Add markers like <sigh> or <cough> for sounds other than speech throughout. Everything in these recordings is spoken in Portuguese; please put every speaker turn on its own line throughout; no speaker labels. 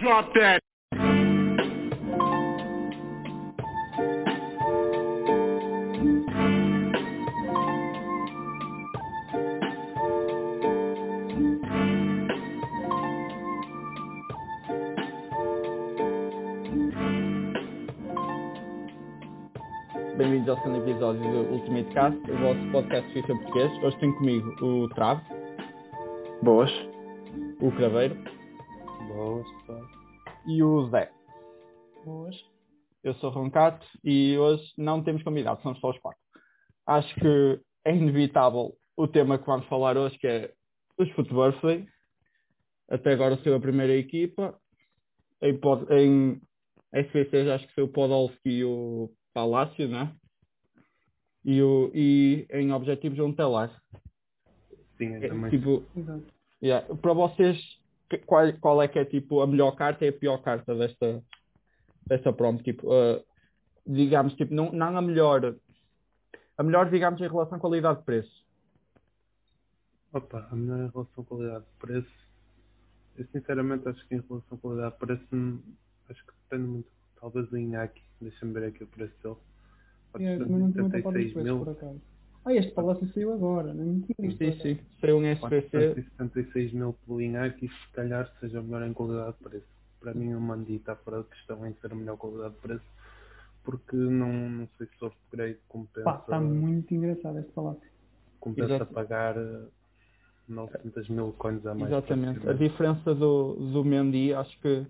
Drop that.
Bem-vindos ao segundo episódio do Ultimate Cast, o vosso podcast de FIFA português. Hoje tenho comigo o Trave,
Boas.
o Craveiro
Boas,
e o Zé.
Boas.
Eu sou o Roncato e hoje não temos convidados, somos só os quatro. Acho que é inevitável o tema que vamos falar hoje, que é os Footbirthday. Até agora saiu a primeira equipa. Em, em SPC acho que foi o Podolski e o Palácio, né? E, o, e em objetivos um telar.
Sim, eu
É,
também.
tipo, yeah, para vocês, qual, qual é que é tipo a melhor carta e a pior carta desta, desta promo? Tipo, uh, digamos, tipo, não, não a melhor, a melhor, digamos, em relação à qualidade-preço.
Opa, a melhor em relação à qualidade-preço. Eu sinceramente acho que em relação à qualidade-preço, hum, acho que depende muito. Talvez do Inaki. Deixa-me ver aqui o preço dele. Pode
É,
ser
também não tinha muita para os
76
preços,
mil.
Por. Ah, este palácio saiu agora, não tinha visto.
Sim, sim. Saiu um SPC.
476 mil pelo Inaki, se calhar seja melhor em qualidade-preço. Para mim, o Mandi está fora de questão em ser a melhor qualidade-preço. Porque não, não sei se o upgrade compensa.
Pá, está muito engraçado este palácio.
compensa
Exato.
pagar eh, 900 mil coins a mais.
Exatamente. A diferença do, do Mendy, acho que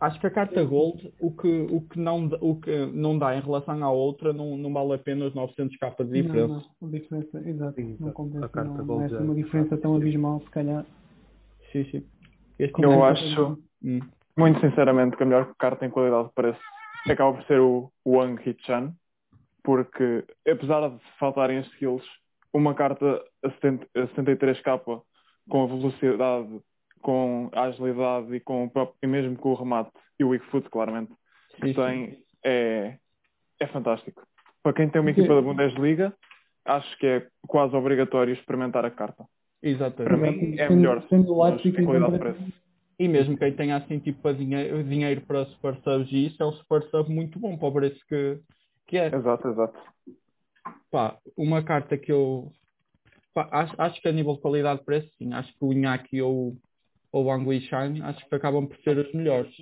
acho que a carta Gold, o que, o que, não, dá- o que não dá em relação à outra, não, não vale a pena os 900 capas de diferença.
Não, não, a diferença, exato,
Sim,
não
a
compensa,
carta
não, não
Gold
é
já-
assim uma diferença tão abismal, se calhar.
Sim, sim. Este
Eu
é que-
acho,
Hum.
muito sinceramente, que a melhor carta em qualidade de preço acaba por ser o Wang Hichan, porque apesar de faltarem as skills, uma carta a 70 a 73k com a velocidade, com a agilidade e, com o próprio, e mesmo com o remate e o weak foot, claramente, que tem, é, é fantástico. Para quem tem uma equipa da Bundesliga, acho que é quase obrigatório experimentar a carta. Para
Exatamente.
mim é melhor,
sendo o Leipzig
qualidade de preço.
E mesmo quem tenha assim tipo a dinheiro, dinheiro para super subs e isso é um super sub muito bom para o preço que, que é.
Exato, exato.
Pá, uma carta que eu pá, acho, acho que a nível de qualidade de preço, sim, acho que o Inaki ou, ou o Angli Shine acho que acabam por ser os melhores.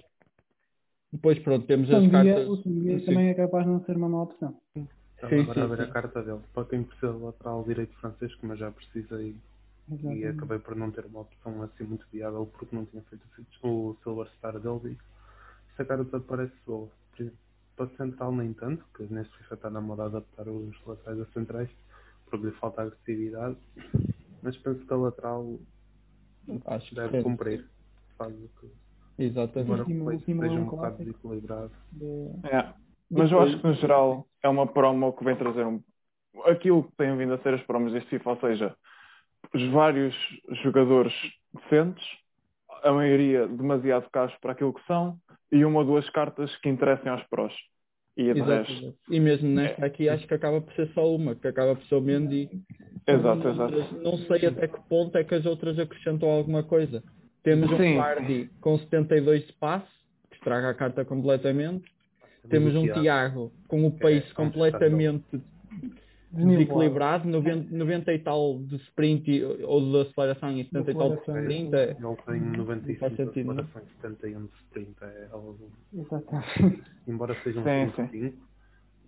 Depois pronto, temos as
Um dia,
cartas.
o
sim.
também é capaz de não ser uma má opção.
Estava
Sim,
agora a
sim,
ver
sim.
a carta dele. Para quem precisa de lateral direito francês, como eu já precisei e
Exatamente.
acabei por não ter uma opção assim muito viável porque não tinha feito o Silver Star dele. E se a carta parece boa. Para central nem tanto, que neste FIFA está na moda adaptar os laterais a centrais, porque lhe falta agressividade. Mas penso que a lateral
Acho que
deve cumprir. Faz o que
Exatamente.
embora
último- último
esteja
é um
um bocado desequilibrado.
De-
É. Mas eu acho que no geral é uma promo que vem trazer um... aquilo que têm vindo a ser as promos deste FIFA, ou seja, os vários jogadores decentes, a maioria demasiado caros para aquilo que são, e uma ou duas cartas que interessem aos prós. E de resto.
Exatamente. E mesmo nesta aqui acho que acaba por ser só uma, que acaba por ser o Mendy.
Exato, exato.
Não sei até que ponto é que as outras acrescentam alguma coisa. Temos
Sim.
um Vardy com 72 de passe, que estraga a carta completamente. Temos um
Tiago.
Com o pace
é um
completamente desequilibrado, 90, 90 e tal de sprint e- ou de aceleração e 70 e tal de sprint. é-
Ele tem 95
faz sentido,
de
não?
aceleração e 71 de sprint. É algo,
Exatamente.
embora seja um
Sim,
5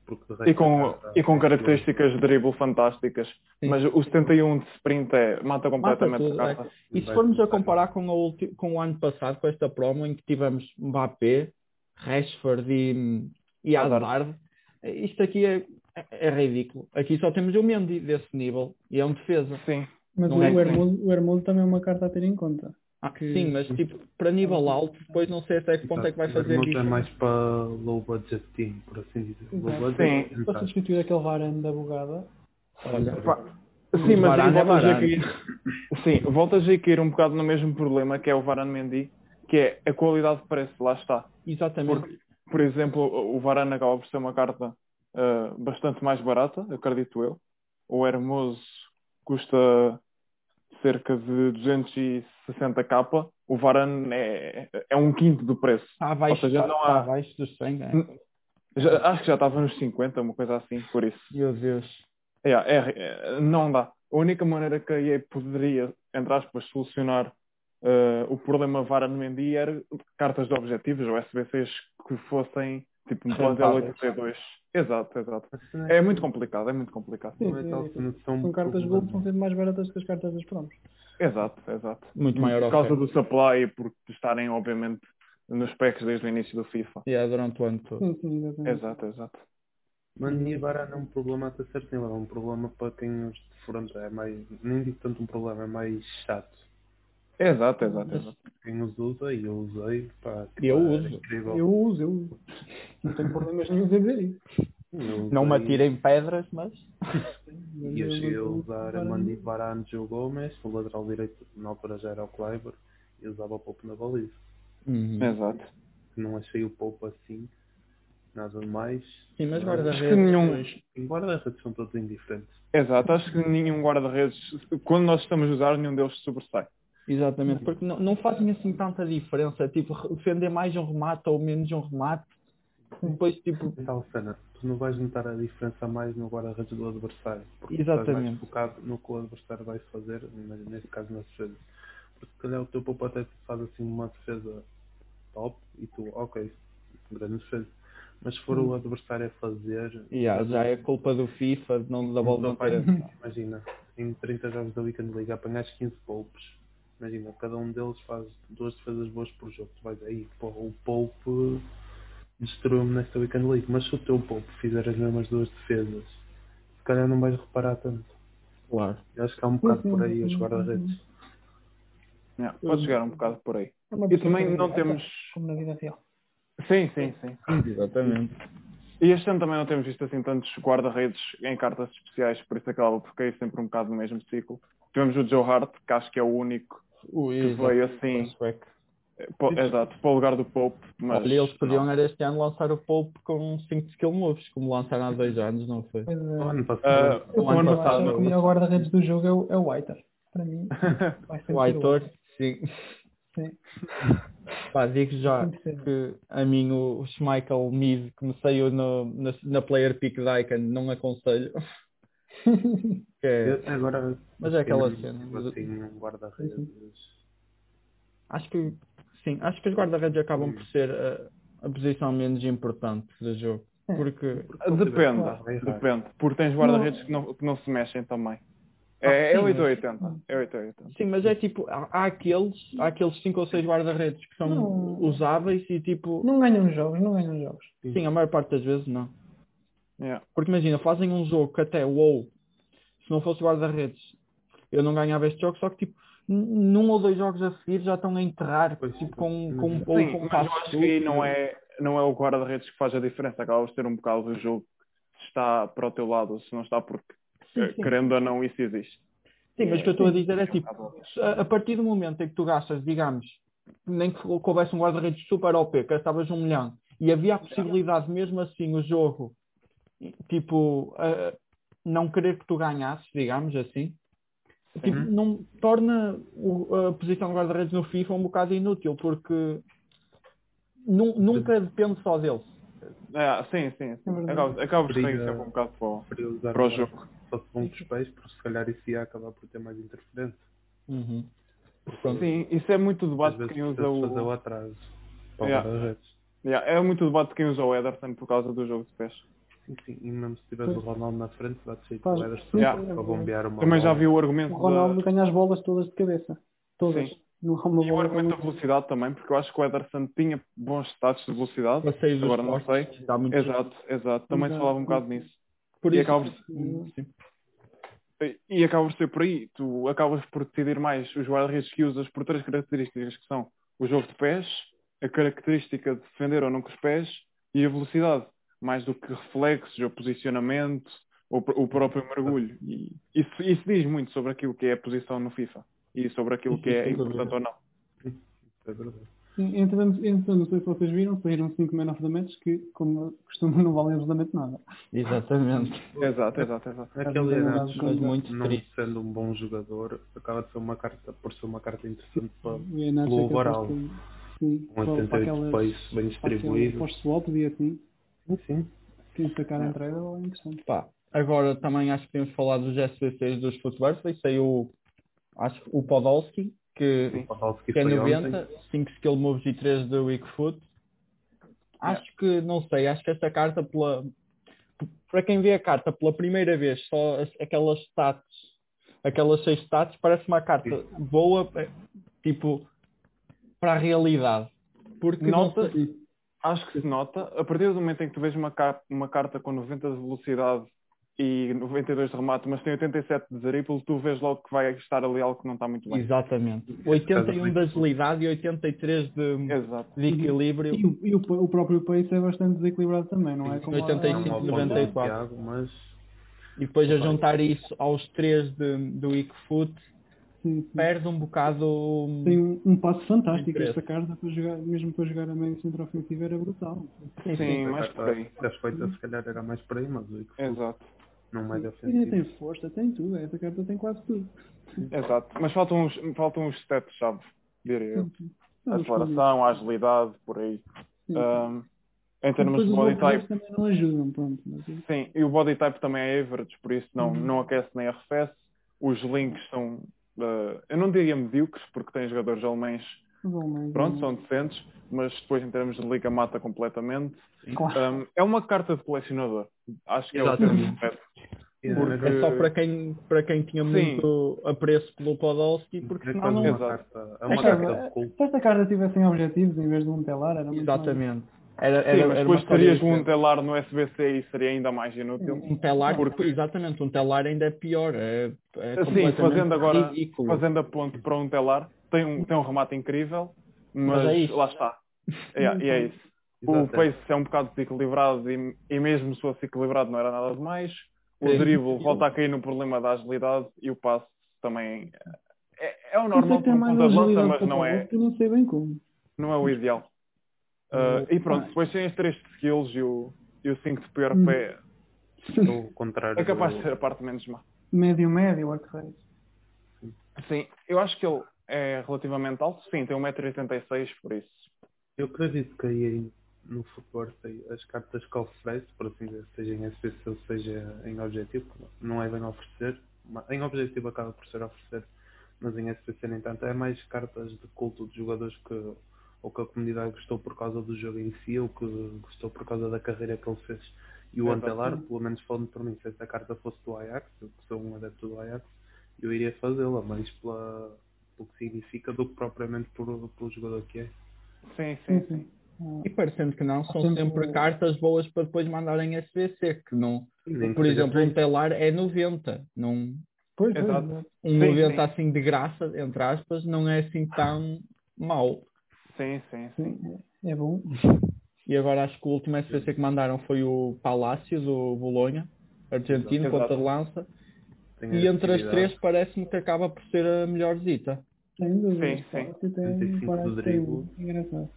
porque de
E com, e com
é
características de dribble fantásticas.
Sim.
Mas o 71 de sprint é, mata completamente
tudo,
a
é. E se formos a comparar com, ulti- com o ano passado, com esta promo, em que tivemos Mbappé, Rashford e, e
Hazard.
Hazard, isto aqui é, é ridículo. Aqui só temos o Mendy desse nível e é um defesa.
Sim.
Mas o,
é
o,
que-
Hermoso, o Hermoso também é uma carta a ter em conta.
Ah,
Que-
Sim, mas tipo, para nível alto, depois não sei até que ponto é que vai fazer isso.
é mais para low budget team, por assim dizer.
Sim.
Para substituir aquele varane da bugada,
Olha,
Sim, mas
Varane
aí
é
voltas a cair. Sim, voltas a cair um bocado no mesmo problema que é o Varane Mendy, que é a qualidade de preço, lá está.
exatamente.
Porque, por exemplo, o Varane acaba por ser uma carta ah, bastante mais barata, acredito eu. O Hermoso custa cerca de 260k, o Varane é, é um quinto do preço.
Está abaixo,
Ou seja,
está,
não
está
há-
abaixo dos 100, é?
Já- acho que já estava nos 50, uma coisa assim, por isso.
Meu Deus.
É, é, é, não dá. A única maneira que a EA poderia, entre aspas, solucionar eh, o problema Varane Mendy era cartas de objetivos ou SBCs que fossem tipo um plantel
Rentáveis.
82. Exato, exato.
É
É muito complicado, é muito complicado.
não é tal
Sim,
são
São cartas gold são sempre mais baratas que as cartas das promos.
Exato, exato.
Muito maior
Por causa
oferta.
do supply e por estarem, obviamente, nos packs desde o início do FIFA.
E é durante o ano todo.
Sim, sim, exatamente.
Exato, exato.
Mano, e Varane é um problema até certo nível, é um problema para quem os defronta, é mais, nem digo tanto um problema, é mais chato.
Exato, exato, exato.
Quem os usa, e eu usei, pá, que
Eu uso.
Incrível.
Eu uso, eu uso. Não tenho problemas nenhum em dizer isso.
Eu
Não me atirem pedras, mas. <laughs>
E eu cheguei a usar a Mandy Varane Joe Gomes, o lateral direito na altura já era o Kleiber, e usava o Pope na baliza.
Uhum.
Exato.
Não achei o Pope assim, nada demais.
Sim, mas
Acho
guarda-redes.
que nenhum-
guarda-redes são todos indiferentes.
Exato, acho que nenhum guarda-redes, quando nós estamos a usar, nenhum deles sobressai.
Exatamente, porque não, não fazem assim tanta diferença. Tipo, defender mais um remate ou menos um remate. Depois, tipo,
tal cena, tu não vais notar a diferença mais no guarda-redes do adversário. Porque tu estás mais
Exatamente.
focado no que o adversário vai fazer, mas nesse caso na defesa. Porque se calhar o teu Pope até faz assim uma defesa top e tu, ok, grande defesa. Mas se for o adversário a fazer,
yeah, já é culpa do FIFA de não, da bola não ter.
Imagina, em 30 jogos da Weekend League apanhas 15 poupes. Imagina, cada um deles faz duas defesas boas por jogo. Tu vais aí, porra, o poupe destruiu-me nesta Weekend League. Mas se o teu poupe fizer as mesmas duas defesas, se calhar não vais reparar tanto.
Claro.
Eu acho que há um bocado por aí os guarda-redes.
Yeah, pode chegar um bocado por aí.
É
E também não temos.
Como na vida real.
Sim, sim, sim.
Exatamente.
E este ano também não temos visto assim tantos guarda-redes em cartas especiais, por isso acaba por cair sempre um bocado no mesmo ciclo. Tivemos o Joe Hart, que acho que é o único
O
que veio assim, eh, po- exato, para o lugar do Pope. Mas
Olha, eles podiam
não.
era este ano lançar o Pope com 5 skill moves, como lançaram há dois anos, não foi?
Pois é.
No ano passado,
Eu
o ano
continuo a
passado,
que o melhor guarda-redes do jogo é o, é o Whiter. Para mim, <laughs> vai ser
O Aitor, sim.
Sim. <laughs>
Pá, digo já
que
a mim o Schmeichel Mid que me saiu no, na, na Player Pick da Icon não aconselho. <laughs> Que é-
eu agora.
Mas é aquela cena.
Assim, um guarda-redes.
acho que sim, acho que os guarda-redes acabam por ser a, a posição menos importante do jogo.
É.
Porque
Depende, depende. Porque tens guarda-redes que não, que não se mexem também. É, é
sim,
880. É 880.
sim, mas é tipo, há, há aqueles, há aqueles 5 ou 6 guarda-redes que são
Não.
usáveis e tipo,
Não ganham jogos, não ganham jogos.
sim, a maior parte das vezes não.
Yeah.
Porque imagina, fazem um jogo que até WoW, se não fosse guarda-redes, eu não ganhava este jogo, só que tipo, num ou dois jogos a seguir já estão a enterrar,
Pois,
tipo, com, com um WoW,
Sim, mas eu acho que não é, não é o guarda-redes que faz a diferença. Acaba por ser um bocado do jogo se está para o teu lado se não está, porque
Sim,
eh,
sim.
querendo ou não, isso existe.
Sim, mas o que eu estou a dizer é
um
tipo, a partir do momento em que tu gastas, digamos, nem que houvesse um guarda-redes super OP, que gastavas um milhão, e havia a possibilidade mesmo assim o jogo, tipo, a- não querer que tu ganhasses, digamos assim, tipo, não torna o- a posição de guarda-redes no FIFA um bocado inútil, porque nu- nunca depende só deles.
É, sim, sim. sim.
É.
Acaba, por sair sempre um bocado para o, para o jogo.
Só se vão com os pés, porque se calhar isso ia acabar por ter mais interferência.
Uhum. Pronto.
Sim, isso é muito
Às
debate de
vezes
quem usa
precisa fazer o
o.
atraso para
Yeah.
o guarda-redes.
Yeah, é muito debate de quem usa o Ederson por causa do jogo de pés.
Sim, sim. E mesmo se tiveres o Ronaldo na frente, vai ser
Faz-
o Ederson
Yeah.
para bombear uma
Também já
bola.
vi o argumento
O Ronaldo
da.
ganha as bolas todas de cabeça. Todas.
Sim.
Não há uma
E o argumento da velocidade também, porque eu acho que o Ederson tinha bons status de velocidade.
Passeios dos
Agora não sei.
dá muito
Exato, exato. Também se falava um bocado nisso.
Por
E
isso,
acaba
sim.
E acaba por ser por aí. Tu acabas por decidir mais os guarda-redes que usas por três características que são o jogo de pés, a característica de defender ou não com os pés e a velocidade, mais do que reflexos ou posicionamento ou o próprio mergulho. E isso, isso diz muito sobre aquilo que é a posição no FIFA e sobre aquilo que é importante ou não.
É
Entretanto, entretanto, não sei se vocês viram, saíram 5 Man of the Match que, como costuma, não valem absolutamente nada.
Exatamente. <laughs>
Exato, exato, exato.
Aquele
mas
muito
não
triste.
sendo um bom jogador, acaba de ser uma carta, por ser uma carta interessante para
O é
overall.
Sim,
um
para, para
88
aquelas
space bem
para aquelas
distribuído.
post-swaps e assim,
Sim, sim.
quem sacar em trade é interessante.
Pá, agora também acho que temos falado dos SBCs dos Footworthy. Saiu, acho o Podolski, que,
Sim.
O Podolski
que é
foi
90,
ontem.
5 skill moves e 3 de weak foot. Acho que, não sei, acho que esta carta, pela, para quem vê a carta pela primeira vez, só as- aquelas stats, aquelas 6 stats, parece uma carta boa, eh, tipo, para a realidade. Porque não
Nota,
sei-
acho que se nota, a partir do momento em que tu vês uma, car- uma carta com 90 de velocidade e 92 de remate, mas tem 87 de dribble, tu vês logo que vai estar ali algo que não está muito bem.
Exatamente. 81 de agilidade e 83 de,
Exato.
de equilíbrio.
E, o, e o, o próprio pace é bastante desequilibrado também, não é? Como a-
85,
Não ao ponto do
94.
Tiago, mas
E depois a juntar isso aos 3 de, do weak foot,
Sim, sim.
perde um bocado.
Tem um, um passo fantástico
Interesse.
esta carta, para jogar, mesmo para jogar a meio centro ofensivo era brutal.
Sim,
Sim, mais por aí.
das feitas se calhar era mais por aí, mas o Wickfoot
Exato.
não mais
E
ofensivo.
tem força, tem tudo, esta carta tem quase tudo.
Exato. Mas faltam uns, faltam uns stats-chave, diria eu.
Sim, sim.
A
fazer
aceleração, a agilidade, por aí. Um, em termos de body type,
também não ajudam, pronto. Mas,
sim, e o body type também é average, por isso não,
Uhum.
não aquece nem arrefece. Os links são, uh, eu não diria medíocres, porque tem jogadores alemães,
menos,
pronto, são decentes, mas depois em termos de liga mata completamente.
Claro.
Um, é uma carta de colecionador. Acho que é o
Exatamente.
termo correto.
Yeah,
Porque-
É só para quem, para quem tinha
Sim.
muito apreço pelo Podolski, porque
é
senão não.
uma
Exato.
carta, é uma
Esta-
carta de culto.
Se esta carta tivessem objetivos em vez de um telar, era muito mais-
Exatamente. Era,
Sim,
era,
mas
era
depois terias um telar no SBC e seria ainda mais inútil.
Um telar,
Porque-
exatamente, um telar ainda é pior. É, é
Sim, fazendo agora,
ridículo.
fazendo a ponte para um telar, tem um, tem um remate incrível, mas,
Mas é isso.
lá está. É, e é isso. <laughs> O pace é um bocado desequilibrado e, e mesmo se fosse equilibrado não era nada demais. O
Sim.
dribble volta a cair no problema da agilidade e o passe também é, é o normal para um
mais
ponta de lança,
agilidade
mas não é,
não sei bem como.
não é o ideal. Ah, e pronto, depois tem as 3 de skills e o, e o 5 de pior
Hum.
pé <laughs>
É o contrário.
é capaz de ser a parte menos má.
Médio, médio, arco rei.
Sim, eu acho que ele é relativamente alto. Sim, tem 1,86m, por isso.
Eu acredito que aí no futuro tem as cartas que oferece, por assim dizer, seja em SPC ou seja em objetivo, não é bem oferecer. mas Em objetivo acaba por ser oferecer, mas em SPC nem tanto. É mais cartas de culto de jogadores que ou que a comunidade gostou por causa do jogo em si ou que gostou por causa da carreira que ele fez. E o
Exato.
Antelar, pelo menos falando por mim, se essa carta fosse do Ajax, eu que sou um adepto do Ajax, eu iria fazê-la, mais pela, pelo que significa do que propriamente por, pelo jogador que é.
Sim,
Sim,
sim, sim.
E parecendo que não, são
Sempre-
cartas boas para depois mandarem SBC, que não. Por exemplo, um telar é 90. Não,
Pois,
exato.
um
Sim,
90
sim.
assim de graça, entre aspas, não é assim tão mau.
Sim, sim, sim.
É bom.
E agora acho que o último SBC que mandaram foi o Palácio do Bolonha, argentino,
Exato.
ponta de lança.
Tem
E entre as três parece-me que acaba por ser a melhor zita.
Sem dúvida.
Sim, sim.
Tem,
35
parece
do
ter
drible.
Engraçado.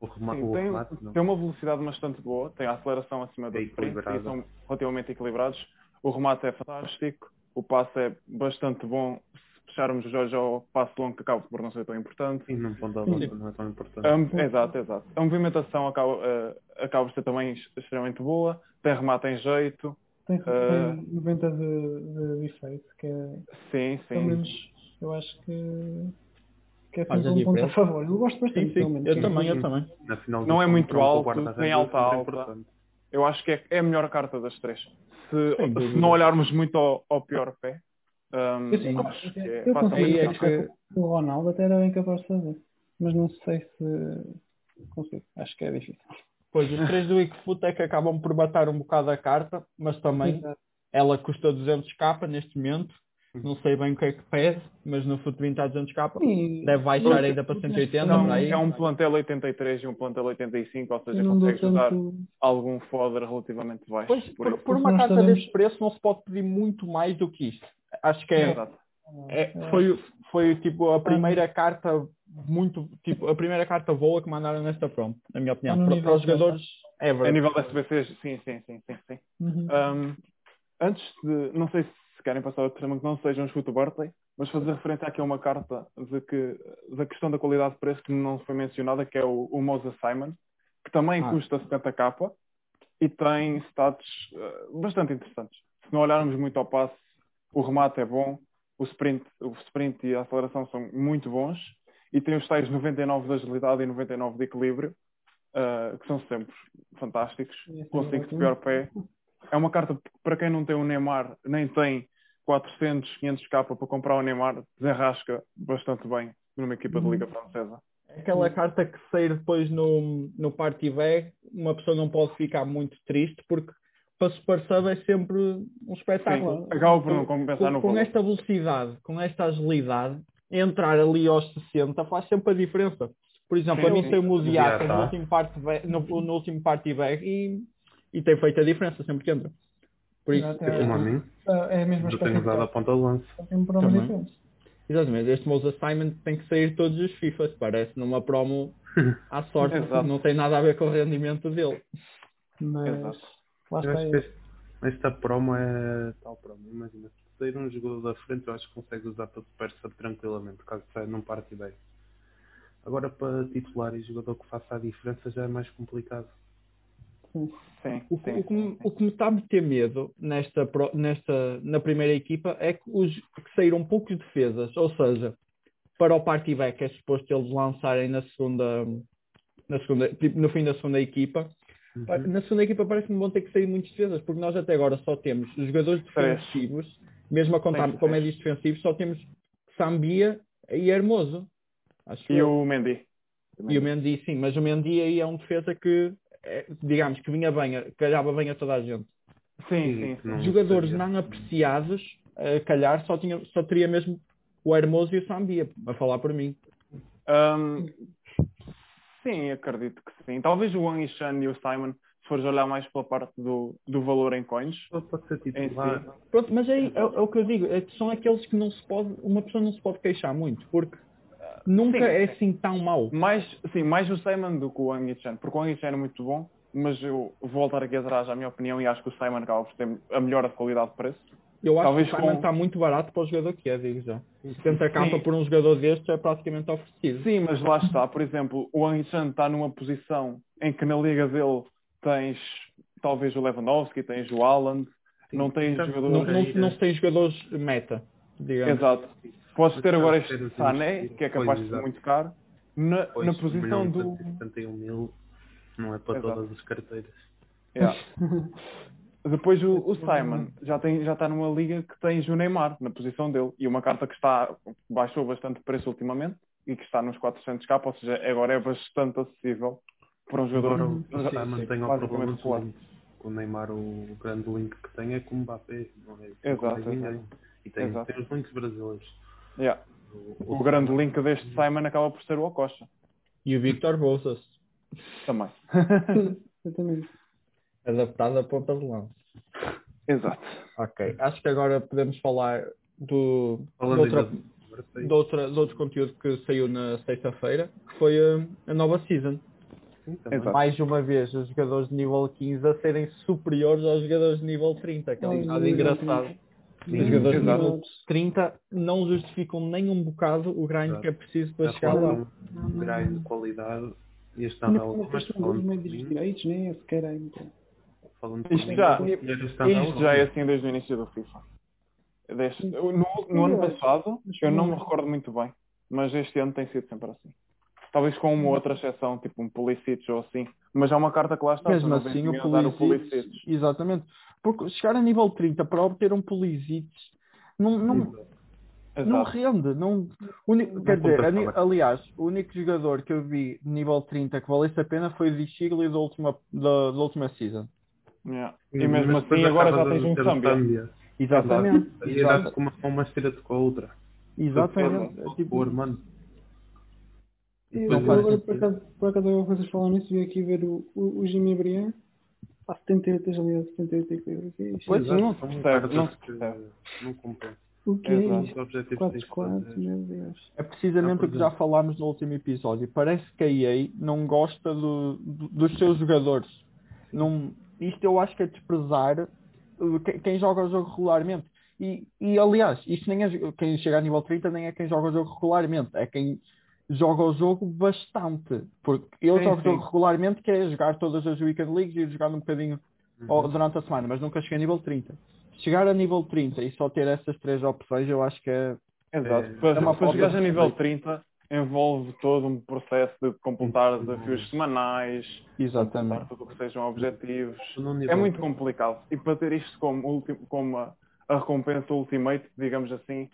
O, rema
Sim,
o
tem,
remate, não.
tem uma velocidade bastante boa, tem a aceleração acima do
É
sprint e são relativamente equilibrados. O remate é fantástico, o passe é bastante bom. Fecharmos os olhos ao passe longo, que acaba por não ser tão importante.
E num ponto lança não é tão importante.
Mov- exato, exato. A movimentação acaba, eh, acaba por ser também ex- extremamente boa, tem remate em jeito.
Tem,
Ah.
tem 90 de, de efeito, que é,
Sim,
pelo
sim.
menos, eu acho que, que é
Faz
sempre um ponto a favor. Eu gosto bastante,
Sim,
pelo
sim. Eu
Sim.
também, eu também.
Na final do
Não é muito
o
alto, tem
é
alta alta.
importante.
Eu acho que é, é a melhor carta das três. Se, se não olharmos muito ao, ao pior pé,
Eu, sim,
acho que é
eu
é
consigo
que-
o Ronaldo até era bem capaz de fazer. Mas não sei se consigo. Acho que é difícil.
Pois, os três do Wickfoot é que acabam por bater um bocado a carta, mas também
Exato.
ela custa 200k neste momento. Não sei bem o que é que pede, mas no futuro está 200k.
E-
Deve baixar ainda para 180,
Não,
aí.
é um plantel 83 e um plantel 85, ou seja,
não
consegues usar
tanto.
algum foder relativamente baixo.
Pois,
por
por, por uma carta
sabemos-
deste preço não se pode pedir muito mais do que isto. Acho que é,
Exato.
é- foi, foi tipo a primeira carta muito, tipo, a primeira carta boa que mandaram nesta promo, na minha opinião.
Ah,
Para, para os jogadores
A
ever.
nível da SBC, sim, sim, sim, sim, sim.
Uhum.
Um, antes de, não sei se querem passar outro tema que não seja um chute birthday, mas fazer referência aqui a uma carta de que, da questão da qualidade de preço que não foi mencionada, que é o, o Moses Simon, que também
Ah.
custa 70k e tem stats eh, bastante interessantes. Se não olharmos muito ao passe, o remate é bom, o sprint, o sprint e a aceleração são muito bons e tem os tais 99 de agilidade e 99 de equilíbrio, eh, que são sempre fantásticos 5 de pior pé. É uma carta para quem não tem o Neymar, nem tem 400, 500 k para comprar o Neymar, desenrasca bastante bem numa equipa de Liga Francesa.
Aquela carta que sair depois no, no party bag, uma pessoa não pode ficar muito triste porque para Super Sub é sempre um espetáculo.
Sim, acaba por não compensar
com,
no
com esta velocidade, com esta agilidade, entrar ali aos 60 faz sempre a diferença. Por exemplo,
Sim,
a mim
sim.
saiu o Mudiata no último party bag, no, no último party bag e, e tem feito a diferença sempre que entra. Por isso,
Exato,
Como a mim,
É a mesma
eu tenho usado a ponta de lança.
Tem um
Também.
diferente.
exatamente, este Moses Simon tem que sair todos os FIFAs, parece numa promo <laughs> à sorte, não tem nada a ver com o rendimento dele.
Mas
Exato.
Lá
Eu
está.
acho que esta promo é tal promo. Imagina, se sair um jogador da frente, eu acho que consegue usar para Super Sub tranquilamente, caso saia num party bem. Agora, para titular e jogador que faça a diferença, já é mais complicado.
Sim.
Sim,
O, que-
sim,
o que o que me está a meter medo nesta, nesta, na primeira equipa é que, os, que saíram poucos defesas, ou seja, para o party back é suposto eles lançarem na segunda, na segunda tipo, no fim da segunda equipa.
Uhum.
Na segunda equipa parece-me vão ter que sair muitos defesas, porque nós até agora só temos os jogadores defensivos, mesmo a contar com médios defensivos, só temos Sambia e Hermoso. Acho
E
eu.
o Mendy.
E o Mendy, sim, mas o Mendy aí é um defesa que, é, digamos, que vinha bem, calhava bem a toda a gente.
Sim, sim, sim.
Não
Jogadores
seria-
não apreciados, calhar, só, tinha, só teria mesmo o Hermoso e o Sambia, a falar por mim.
Ahm, sim, acredito que sim. Talvez o Wang Yishan e o Simon, se fores olhar mais pela parte do, do valor em coins.
Pode ser
Em
titular.
si.
Pronto, mas aí é, é o que eu digo, é que são aqueles que não se pode, uma pessoa não se pode queixar muito, porque nunca
Sim,
é
sim.
assim tão mau.
Mais, sim, mais o Simon do que o Wang Yishan, porque o Wang Yishan é muito bom, mas eu vou voltar aqui atrás à minha opinião e acho que o Simon acaba por ter a melhor qualidade de preço.
Eu acho
Talvez
que o Simon
com-
está muito barato para o jogador que é, digo já. 70
Sim.
capa por um jogador destes é praticamente oferecido.
Sim, mas lá está, por exemplo, o Wang Yishan está numa posição em que na liga dele tens talvez o Lewandowski, tens o Haaland, não tens
Sabe,
jogadores...
Não, não, não se tem jogadores meta, digamos.
Exato. Podes ter agora este Sané, que é capaz de ser muito caro, na,
Pois,
na posição do...
e 71 mil não é para
Exato.
todas as carteiras.
Yeah. <laughs> Depois o, o Simon já, tem, já está numa liga que tens o Neymar na posição dele e uma carta que está baixou bastante preço ultimamente e que está nos 400k, ou seja, agora é bastante acessível para um jogador
Agora o
já-
Simon
sim,
tem o problema. Com o Neymar, o grande link que tem é com o Mbappé. Não é
Exato, exato.
E tem,
Exato.
tem os links brasileiros.
Yeah.
O,
O grande link deste Simon acaba por ser o Ococha
E o Victor Bolsas,
também. <laughs>
Exatamente.
Adaptado a ponta de lança.
Exato.
Ok, acho que agora podemos falar do, de, outra,
ainda de
de, outra, de outro conteúdo que saiu na sexta-feira, que foi a, a nova season.
Exato.
Mais uma vez, os jogadores de nível 15 a serem superiores aos jogadores de nível 30, que é um bocado
exatamente.
engraçado.
Sim,
Os jogadores de
exato.
nível 30 não justificam nem um bocado o grind
Exato.
que é preciso para
Já
chegar lá.
de grade de qualidade e este ano de
dos
mim,
direitos, nem é sequer ainda.
Falando de
Isto já- Isto já é assim desde o início do FIFA. Desde- no, no ano passado, eu não me recordo muito bem, mas este ano tem sido sempre assim. Talvez com uma outra exceção, tipo um Pulisic ou assim, mas há uma carta que lá está.
Mesmo assim, o Pulisic, exatamente. Porque chegar a nível 30 para obter um Pulisic não, não, não rende. Não, uni- quer dizer, aliás, o único jogador que eu vi de nível 30 que valesse a pena foi o Zishigli da última, da, da última season.
Yeah. E mesmo
mas
assim agora já tens um Zambia.
Zambia.
Exatamente.
E
Exato-
dá-te com uma mão, mas tira-te com a outra.
Exatamente. É tipo,
pôr, mano. E
Eu,
depois
faz
agora,
vai-
por acaso, por acaso, agora vocês falam nisso, vim aqui ver o, o, o Jimmy Brian. Há 78 agilidade, 78 equilíbrio. Que é isto?
Pois,
Exato,
não se percebe, não se percebe.
Não compensa.
O que é
objetivos
4
tens de
4
fazer.
meu Deus.
É precisamente o que já falámos no último episódio. Parece que a EA não gosta do- do- dos seus jogadores. Não, isto eu acho que é desprezar que- quem joga o jogo regularmente. E, e, aliás, isto nem é quem chega a nível 30 nem é quem joga o jogo regularmente, é quem joga o jogo bastante. Porque eu
Sim,
jogo o
sim.
jogo regularmente, que é jogar todas as Weekend Leagues e jogando um bocadinho
Uhum.
durante a semana, mas nunca cheguei a nível 30. Chegar a nível 30 e só ter essas três opções, eu acho que é.
Exato.
É-
Para,
é uma
para
de
a nível
respeito.
30, envolve todo um processo de completar desafios semanais,
Exatamente.
tudo o que sejam objetivos. É muito complicado. E para ter isto como, como a, a recompensa ultimate, digamos assim,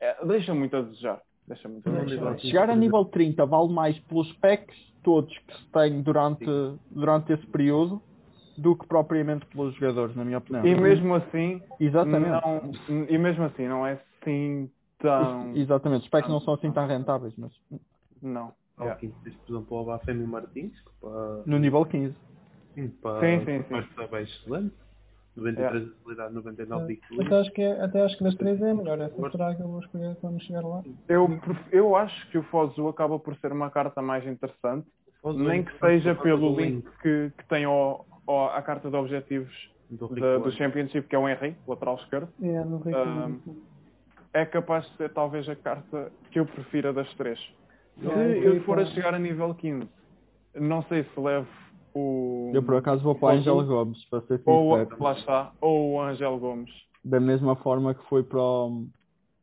é- deixa muito a desejar. Deixa muito a desejar.
Chegar a nível 30 vale mais pelos packs todos que se têm durante, durante esse período do que propriamente pelos jogadores, na minha opinião.
E mesmo assim,
Exatamente.
não, e mesmo assim, não é assim tão.
Exatamente. Os packs não são assim tão rentáveis, mas
Não.
Ao
Yeah.
quinto, tens, por exemplo, o Abafemi Martins, para,
no nível 15.
sim, para,
Sim, sim,
para
sim.
saber excelente. 93 de habilidade, 99 de
Até
equilíbrio.
acho, que é, até acho que das três é melhor. Essa será que eu vou escolher quando chegar lá?
Eu, eu acho que o Fozu acaba por ser uma carta mais interessante, nem que seja pelo link que, que tem ao, ao- à carta de objetivos
do,
da- do Championship, que é o Henry, lateral esquerdo.
É, no Rico.
Ah, É capaz de ser talvez a carta que eu prefira das três. Se eu for a chegar a nível 15, não sei se levo o.
Eu por acaso vou para o Angelo Gomes, para ser
ou,
sincero.
lá está, ou o Angel Gomes,
Da mesma forma que foi para o,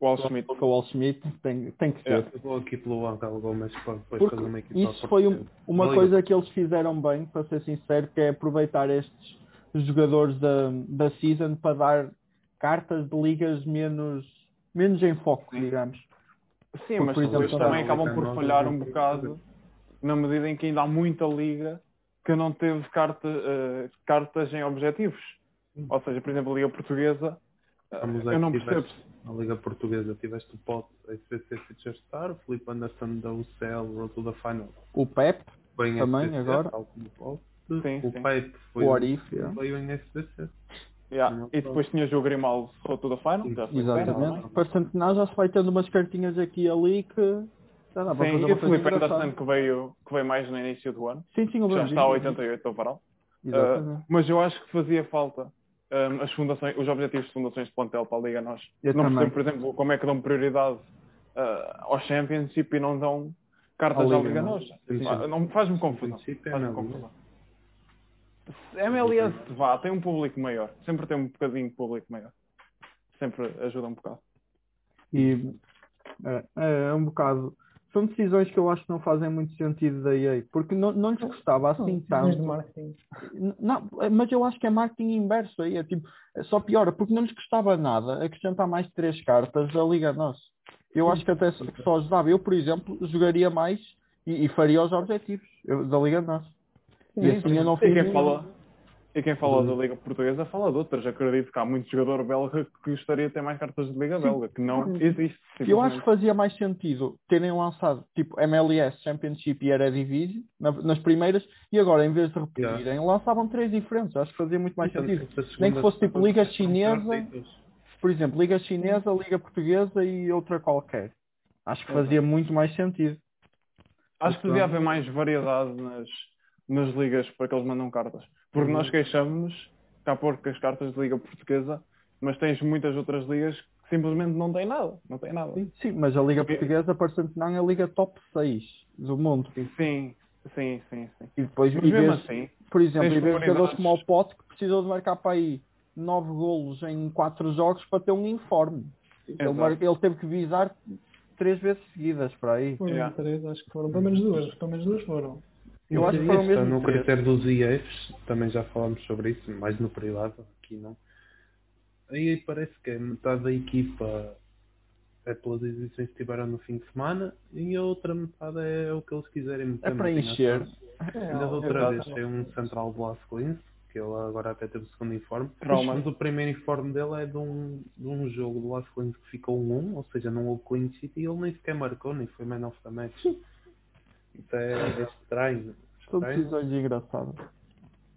Al Schmidt.
para o Wall Schmidt, tem, tem que ser.
Yeah.
Eu vou aqui pelo Angel Gomes para depois
Porque
fazer uma equipa
Isso foi um- uma coisa que eles fizeram bem, para ser sincero, que é aproveitar estes jogadores da, da season para dar cartas de ligas menos, menos em foco,
Sim.
digamos.
Sim,
Porque,
mas
por exemplo,
depois
também
acabam por falhar um bocado na medida em que ainda há muita liga que não teve carta, eh, cartas em objetivos. Ou seja, por exemplo, a Liga Portuguesa, eh,
Vamos
eu não percebo.
tiveste Na Liga Portuguesa tiveste o Pote, a SPC Future Star, o Felipe Anderson da UCL, Road to the Final.
O Pep,
Foi em
Também, agora.
tal como o.
Sim,
o
sim.
Pepe foi
o Orif, yeah.
veio em SPC.
Yeah. E depois tinhas o Grimaldo Road to the Final, já foi
exatamente.
não é?
Centenário já se vai tendo umas cartinhas aqui e ali que já dá para
Sim,
fazer
e o Felipe. Anderson que veio, que veio mais no início do ano,
Sim, sim, o
já está a
disse.
88 overall. Uh, mas eu acho que fazia falta um, as fundações, os objetivos de fundações de plantel para a Liga Nós.
Eu
não percebo, por exemplo, como é que dão prioridade uh, ao Championship e não dão cartas
À Liga
Liga
Nós.
Nós. Ah, Não faz-me confusão.
é
Faz-me confusão. MLS vá, tem um público maior. Sempre tem um bocadinho de público maior. Sempre ajuda um bocado.
E é, é um bocado. São decisões que eu acho que não fazem muito sentido da EA, porque não, não lhes custava assim
Decisões de
tanto.
marketing.
Não, mas eu acho que é marketing inverso aí, é tipo, é só piora, porque não lhes custava nada acrescentar mais três cartas da Liga Nossa. Eu acho que até só, ajudava. Eu, por exemplo, jogaria mais e, e faria os objetivos eu- da Liga Nossa. E assim eu não
E quem fala, e quem fala da Liga Portuguesa fala de outras. Acredito que há muito jogador belga que gostaria de ter mais cartas de Liga Belga, que não existe.
Eu acho que fazia mais sentido terem lançado tipo MLS, Championship e Eredivisie na- nas primeiras e agora em vez de repetirem lançavam três diferentes. Acho que fazia muito mais sentido. Nem que fosse tipo Liga Chinesa, por exemplo, Liga Chinesa, Liga Portuguesa e outra qualquer. Acho que fazia muito mais sentido.
Acho que devia haver mais variedade nas, nas ligas para que eles mandam cartas. Porque nós queixamos cá por que as cartas de Liga Portuguesa, mas tens muitas outras ligas que simplesmente não têm nada. Não têm nada.
Sim, sim, mas a Liga
Porque-
Portuguesa, parecendo que não, é a Liga top 6 do mundo.
Sim, sim, sim, sim.
E depois,
Mas
e
mesmo
vês,
assim,
por exemplo, e vês jogadores como o Pote que precisou de marcar para aí 9 golos em 4 jogos para ter um informe. Ele, ele teve que visar três vezes seguidas para aí.
Foram
Yeah.
três, acho que foram. Pelo menos duas. Pelo menos duas foram.
Eu acho que foram
está
mesmo
no
três.
critério dos IEFs, também já falámos sobre isso, mais no privado, aqui não. Aí parece que é metade da equipa é pelas exibições que tiveram no fim de semana e a outra metade é o que eles quiserem meter.
É para encher.
Ainda da outra vez tem um central Blast Cleans, que ele agora até teve o segundo informe.
Trauma.
Mas o primeiro informe dele é de um, de um jogo do Cleans que ficou um 1, ou seja, não houve clean sheet e ele nem sequer marcou, nem foi man of the match. <laughs> Isso é, é estranho.
São
estranho.
decisões engraçadas.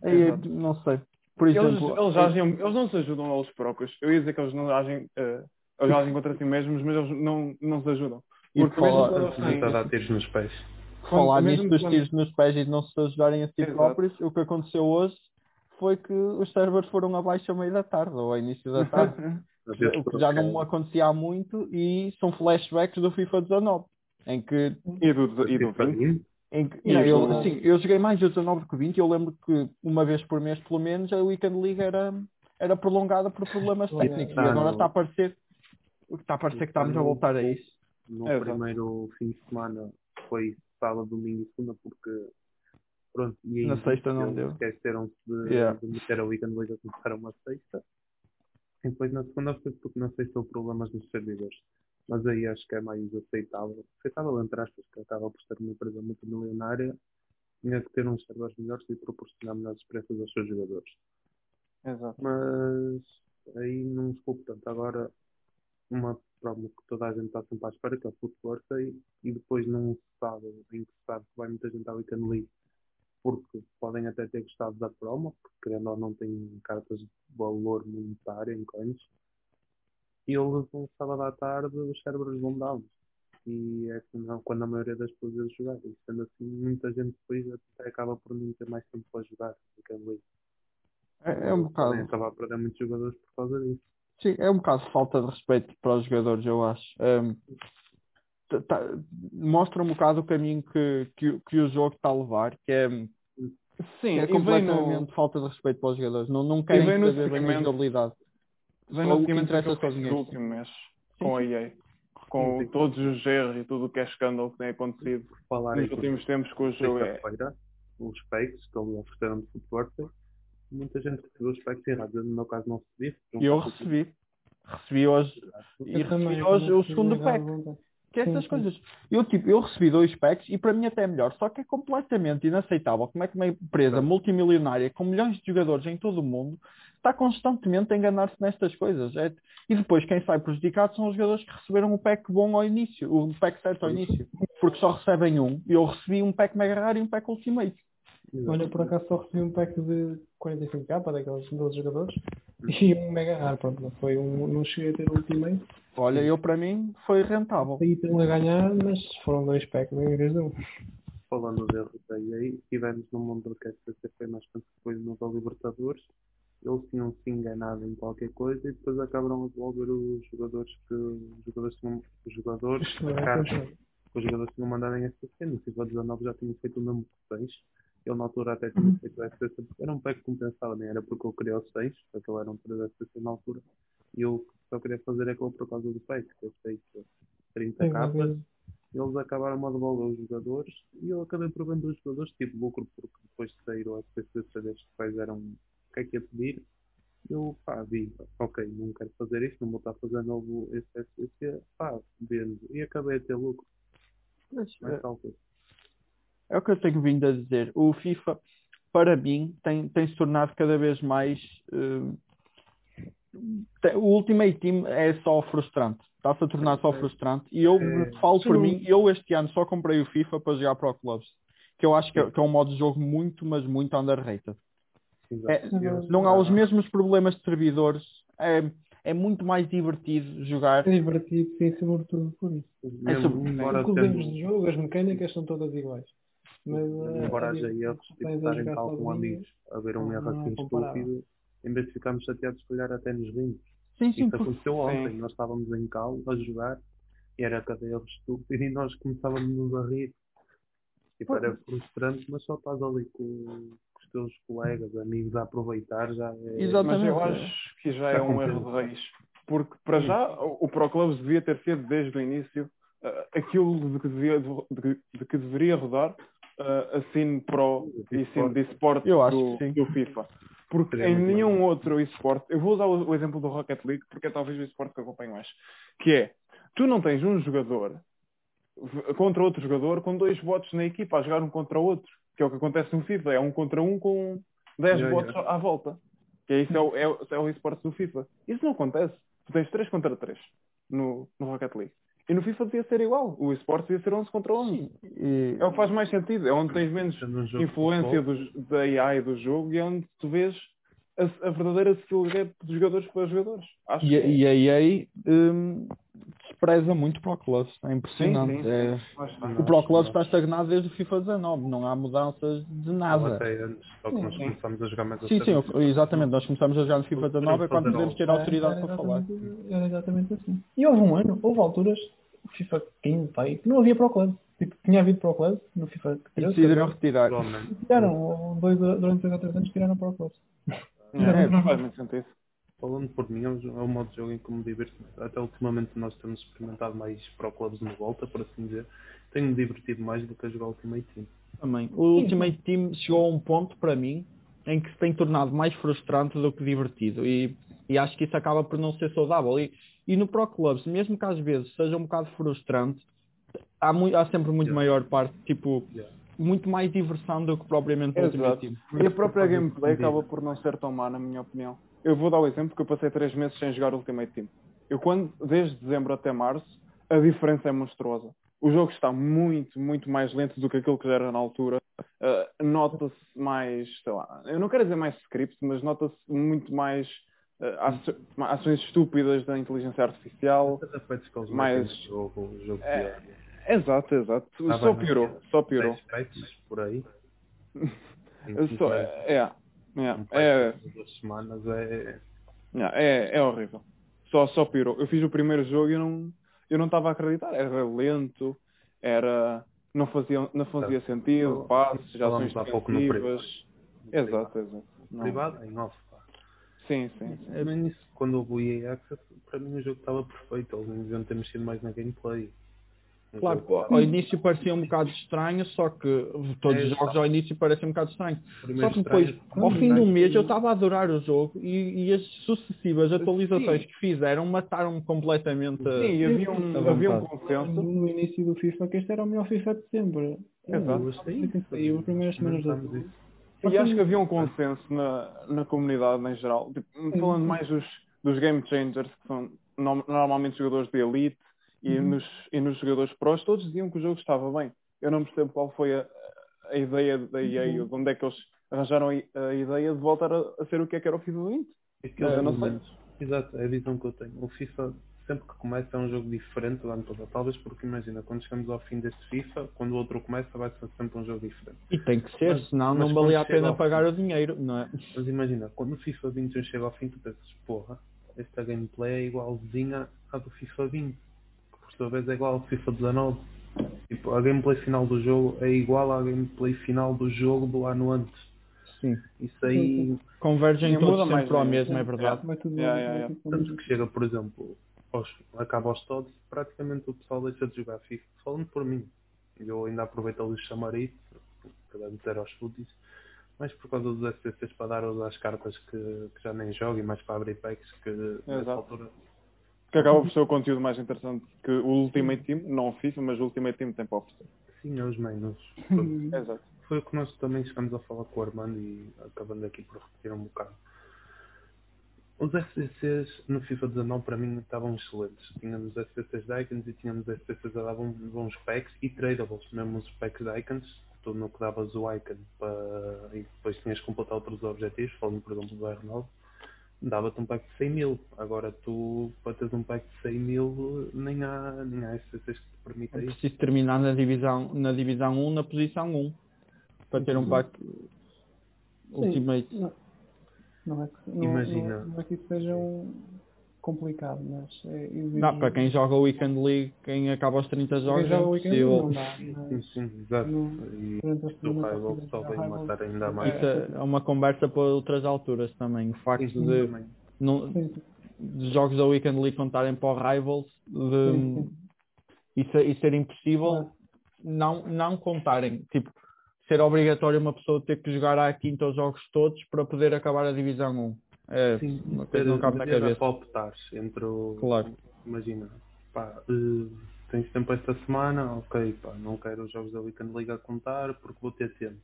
Aí,
Exato.
não sei. Por
Eles,
exemplo,
eles, agem, eles não se ajudam eles próprios. Eu ia dizer que eles não agem eh, Eles jogam contra si mesmos, mas eles não, não se ajudam.
E
Porque mesmo
falar-
a dar tiros nos pés.
falar
mesmo
nisso dos
quando-
tiros nos pés e de não se ajudarem a si
Exato.
próprios, o que aconteceu hoje foi que os servers foram abaixo a meio da tarde ou ao início da tarde, <laughs> o que já não acontecia há muito e são flashbacks do FIFA 19, em que
e do, e do
tipo,
20.
Em que, não, eu, assim, eu joguei mais o 19 do que o 20 e eu lembro que uma vez por mês, pelo menos, a Weekend League era, era prolongada por problemas
Olha,
técnicos.
tá
e agora está a parecer está a parecer que estamos a voltar a isso.
No
É,
primeiro fim de semana foi sábado, domingo e segunda, porque pronto, e aí
Na sexta não deu.
esqueceram-se de,
Yeah.
de meter a weekend league a começar uma sexta. E depois na segunda foi porque na sexta houve problemas nos servidores. Mas aí acho que é mais aceitável. Aceitável entre aspas, que acaba por ser uma empresa muito milionária, tinha que ter uns servidores melhores e proporcionar melhores experiências aos seus jogadores.
Exato.
Mas aí não se culpo tanto. Agora, uma prova que toda a gente está sempre à espera, que é o Footwork, e, e depois não se sabe, em que se sabe que vai muita gente à Weekend League, porque podem até ter gostado da promo, porque querendo ou não tem cartas de valor monetário em coins, e eles no sábado à tarde os cérebros vão down. E é quando, quando a maioria das pessoas vezes jogar. E sendo assim, muita gente depois até acaba por não ter mais tempo para jogar League.
É, é um bocado.
Podem acabar a perder muitos jogadores por causa disso.
Sim, é um bocado falta de respeito para os jogadores, eu acho. Um, tá- tá- mostra um bocado o caminho que, que, o- que o jogo está a levar, que é,
Sim,
é completamente
no,
falta de respeito para os jogadores. Não, não querem saber bem a jogabilidade.
Vem
Só o que
seguimento
interessa
daquilo
só o
que
dinheiro.
no último mês com a EA. Com
Sim, sim.
todos os erros e tudo o que é escândalo que tem acontecido
falar
nos últimos tempos com o jogo é.
sexta-feira, os specs que eles ofereceram de footwork, muita gente recebeu os specs errados. Eu, no meu caso, não recebi.
E eu recebi. Recebi hoje, e
Eu
recebi
eu
hoje o segundo pack. que é
Sim,
essas
sim.
coisas. Eu, tipo, eu recebi dois packs e para mim até é melhor, só que é completamente inaceitável como é que uma empresa multimilionária com milhões de jogadores em todo o mundo está constantemente a enganar-se nestas coisas. É- E depois quem sai prejudicado são os jogadores que receberam o pack bom ao início, o pack certo ao início, porque só recebem um. E eu recebi um pack mega raro e um pack ultimate.
Olha, por acaso só recebi um pack de 45k daqueles 12 jogadores <laughs> e um mega raro, pronto, não foi um, não cheguei a ter o ultimate,
Olha, eu para mim foi rentável.
aí tenho a ganhar, mas foram dois packs em vez de um.
Falando de EA, tivemos no mundo que esta foi mais quando foi no da Libertadores. Eles tinham se enganado em qualquer coisa e depois acabaram a devolver os jogadores que os jogadores tinham, os jogadores,
Isto é,
a carta
pois é.
que os jogadores tinham mandado em SPC. No FIFA 19 já tinham feito o que 6. Ele na altura até tinha feito o SPC porque era um pack que compensava, nem era porque eu queria o 6, porque ele era um 3 SPC na altura. E eu só queria fazer aquilo por causa do pack, que eu sei que 30
Sim,
capas
mas-
eles acabaram a devolver os jogadores e eu acabei por vender os jogadores, tipo lucro, porque depois de sair o SPC que quais eram o que é que ia pedir, eu pá, vi, ok, não quero fazer isto, não vou estar a fazer novo esse SPC, pá, vendo, e acabei a ter lucro, tal coisa.
É o que eu tenho vindo a dizer. O FIFA, para mim, tem, tem se tornado cada vez mais. te- o Ultimate Team é só frustrante. Está-se a tornar só frustrante. E eu
É.
falo por mim, eu este ano só comprei o FIFA para jogar Pro Clubs. Que eu acho que é, que é um modo de jogo muito, mas muito underrated. É, não há os mesmos problemas de servidores. É, é muito mais divertido jogar.
É divertido, sim, sobretudo por isso.
Mesmo,
sobre-
embora,
Porque os erros
tendo,
de jogo, as mecânicas são todas iguais. Mas, eh,
embora haja erros, tipo,
tens a
estar em
jogar
tal com amigos, a ver um erro
é
assim
comparável.
estúpido, em vez de ficarmos chateados, se calhar até nos rimos.
Sim, sim,
Isso
porque-
aconteceu ontem,
Sim.
nós estávamos em cal a jogar e era cada erro estúpido <laughs> e nós começávamos a rir. Tipo, era frustrante, mas só estás ali com, teus colegas, amigos a aproveitar já é.
Exato.
Mas eu
Exatamente.
acho que já é um erro de raiz. Porque, para já, o o Pro Clubs devia ter sido, desde o início, eh, aquilo de que, devia, de, que- de que deveria rodar eh, a Cine Pro e Cine de
acho
do,
que sim.
do FIFA. Porque
Seria
em nenhum
mais.
outro esporte, eu vou usar o, o exemplo do Rocket League, porque é talvez o esporte que eu acompanho mais, que é, tu não tens um jogador contra outro jogador com dois votos na equipa a jogar um contra o outro, que é o que acontece no FIFA, é um contra um com 10
Yeah,
votos à volta. Que é isso é o, é, o- é o esporte do FIFA. Isso não acontece. Tu tens 3 contra 3 no, no Rocket League. E no FIFA devia ser igual. O esporte devia ser 11 contra 11.
Sim, e-
É o que faz mais sentido. É onde tens menos
um
influência dos, da AI do jogo e é onde tu vês a, a verdadeira skill gap de jogadores para jogadores. Acho
E,
que
e a EA hum, despreza muito o Pro Clubs. É impressionante.
Sim, sim,
É- O Pro Clubs está estagnado desde o FIFA 19. Não há mudanças de nada.
até antes, só que nós
Sim.
começamos a jogar mais a
Sim, exatamente. Nós começamos a jogar no FIFA 19 é quando podemos ter autoridade
era
para falar.
Era exatamente assim. E houve um ano, houve alturas, o FIFA 15, pai, que não havia Pro Club. Tipo, tinha havido Pro Club no FIFA
E
13.
decidiram retirar.
Tiraram, dois, durante dois ou três anos tiraram Pro Club.
É, faz muito sentido.
Falando por mim, é um é um modo de jogo em que me divirto. Até ultimamente nós temos experimentado mais Pro Clubs no volta, por assim dizer. Tenho-me divertido mais do que a jogar Ultimate Team.
Também. O Ultimate Team chegou a um ponto, para mim, em que se tem tornado mais frustrante do que divertido. E, e acho que isso acaba por não ser saudável. E, e no Pro Clubs, mesmo que às vezes seja um bocado frustrante, há, mui- há sempre muito
Yeah.
maior parte, tipo,
Yeah.
muito mais diversão do que propriamente o Ultimate. Team.
E a própria gameplay
de-
acaba por não ser tão má, na minha opinião. Eu vou dar o exemplo que eu passei três meses sem jogar Ultimate Team. Eu quando, desde dezembro até março, a diferença é monstruosa. O jogo está muito, muito mais lento do que aquilo que já era na altura. Uh, nota-se mais, sei lá, eu não quero dizer mais script, mas nota-se muito mais uh, aç- ações estúpidas da inteligência artificial.
No jogo, jogo
É,
pior.
Exato, exato.
Ah,
só
vai,
piorou,
mas-
só piorou.
10 packs por aí. <laughs>
Só, é, é, é,
duas semanas é.
É, é horrível. Só, só piorou. Eu fiz o primeiro jogo e eu não eu não estava a acreditar. Era lento, era não fazia, não fazia sentido, passos, ações
pouco no
defensivas. Exato, exato. Não.
Privado, em off.
Sim, sim, sim.
É bem isso. Quando houve o EA Access, para mim o jogo estava perfeito. Eles não deviam ter mexido mais na gameplay. O
Claro, ao início parecia um bocado estranho, só que todos
É,
os jogos ao início parecem um bocado estranhos. Só que depois,
estranho,
ao fim do
estranho.
mês, eu estava a adorar o jogo e, e as sucessivas atualizações
Sim.
que fizeram mataram-me completamente.
Sim, havia um, havia um consenso.
No início do FIFA, que este era o melhor FIFA de sempre.
Exato.
Achei isso.
E as primeiras semanas
isso.
E acho que havia um consenso na, na comunidade em geral. Tipo, falando mais dos, dos game changers, que são no- normalmente jogadores de elite, e,
Uhum.
nos, e nos jogadores pros, todos diziam que o jogo estava bem. Eu não percebo qual foi a, a ideia da EA, ou de onde é que eles arranjaram a, a ideia de voltar a, a ser o que é que era o FIFA 20.
Aquilo,
Eu não sei.
pelo menos, Exato, é a visão que eu tenho. O FIFA, sempre que começa, é um jogo diferente do ano passado. Talvez porque, imagina, quando chegamos ao fim deste FIFA, quando o outro começa, vai ser sempre um jogo diferente.
E tem que ser,
Mas-
senão
mas
não valia a pena pagar
fim-
o dinheiro, não é?
Mas imagina, quando o FIFA 21 chega ao fim, tu pensas, porra, esta gameplay é igualzinha à do FIFA 20, que por sua vez é igual ao FIFA 19. Tipo, a gameplay final do jogo é igual à gameplay final do jogo do ano antes.
Sim.
Isso aí,
Convergem
Sim,
todos sempre
mais
para o
ainda.
mesmo, é verdade.
Yeah, yeah.
tudo para o
tanto que chega, por exemplo, aos, acaba aos todos, praticamente o pessoal deixa de jogar FIFA. Falando por mim, eu ainda aproveito a lhes chamar isso, para meter aos footies, mas por causa dos SCCs para dar às cartas que, que já nem jogo e mais para abrir packs que nessa
Exato.
altura
Que acaba por ser o conteúdo mais interessante que o Ultimate Team, não o FIFA, mas o Ultimate Team tem para oferecer.
sim é os menos.
Exato.
Foi o que nós também chegamos a falar com o Armando e acabando aqui por repetir um bocado. Os SCCs no FIFA 19 para mim estavam excelentes. Tínhamos SCCs de icons e tínhamos SCCs a dar bons, bons packs e tradables, mesmo os packs de icons, tu no que davas o icon para, e depois tinhas que completar outros objetivos, falando por exemplo do R9, dava-te um pack de 100 mil. Agora tu, para teres um pack de 100 mil, nem há, nem há SCCs que te permitam
É
isso.
preciso terminar na divisão, na divisão 1, na posição 1, para ter um pack Ultimate.
Não, não, é que, não,
Imagina.
Não, não é que isso seja um complicado, mas é, exige-
Não, para quem joga o Weekend League, quem acaba aos 30
quem
jogos, é
joga o weekend
impossível.
não dá.
Sim, sim, exato.
Não-
E
durante as
o
primeiras
Rival só
Rival-
matar ainda mais.
Isso é é uma conversa para outras alturas também. O facto
Sim,
de, não,
Sim, sim.
de jogos da Weekend League contarem para o Rivals, de,
Sim,
Isso, é- isso ser impossível, não, não contarem. Tipo, ser obrigatório uma pessoa ter que jogar à quinta os jogos todos para poder acabar a divisão 1. É
Sim,
uma coisa que não cabe na cabeça.
para entre o.
Claro.
Imagina, pá, eh, tens tempo esta semana, ok, pá, não quero os jogos da Weekend League a contar porque vou ter tempo.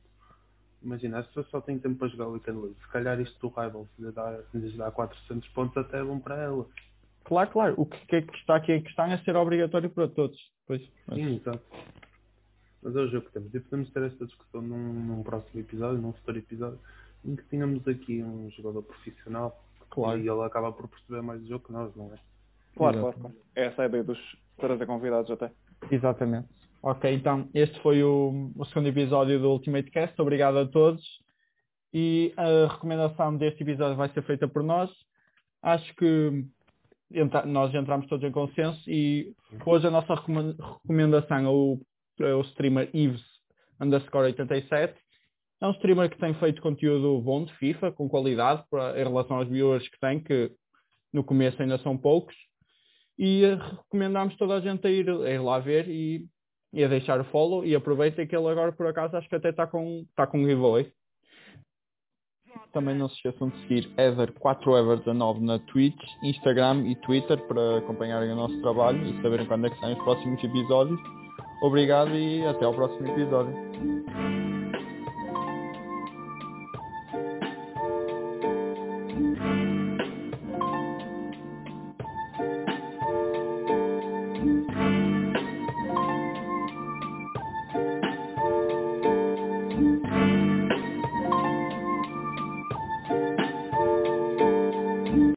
Imagina, as pessoas só têm tempo para jogar o Weekend League. Se calhar isto do Rivals lhe dá, lhes dá 400 pontos até é bom para elas.
Claro, claro. O que, que é que está aqui em questão é ser obrigatório para todos. Pois, mas-
Sim, exato. Mas é o jogo que temos. E podemos ter esta discussão num, num próximo episódio, num futuro episódio. Em que tínhamos aqui um jogador profissional
Claro.
e ele acaba por perceber mais o jogo que nós, não é?
Claro, claro, claro. Essa é a ideia dos trazer convidados até.
Exatamente. Ok, então este foi o, o segundo episódio do Ultimate Cast. Obrigado a todos. E a recomendação deste episódio vai ser feita por nós. Acho que entra- nós entramos todos em consenso e hoje a nossa recome- recomendação é o, é o streamer Ives underscore 87. É um streamer que tem feito conteúdo bom de FIFA, com qualidade, para, em relação aos viewers que tem, que no começo ainda são poucos. E eh, recomendamos toda a gente a ir, a ir lá ver e, e a deixar o follow. E aproveitem que ele agora, por acaso, acho que até está com, está com um giveaway. Também não se esqueçam de seguir Ether4Ever19 na Twitch, Instagram e Twitter para acompanharem o nosso trabalho e saberem quando é que saem os próximos episódios. Obrigado e até ao próximo episódio.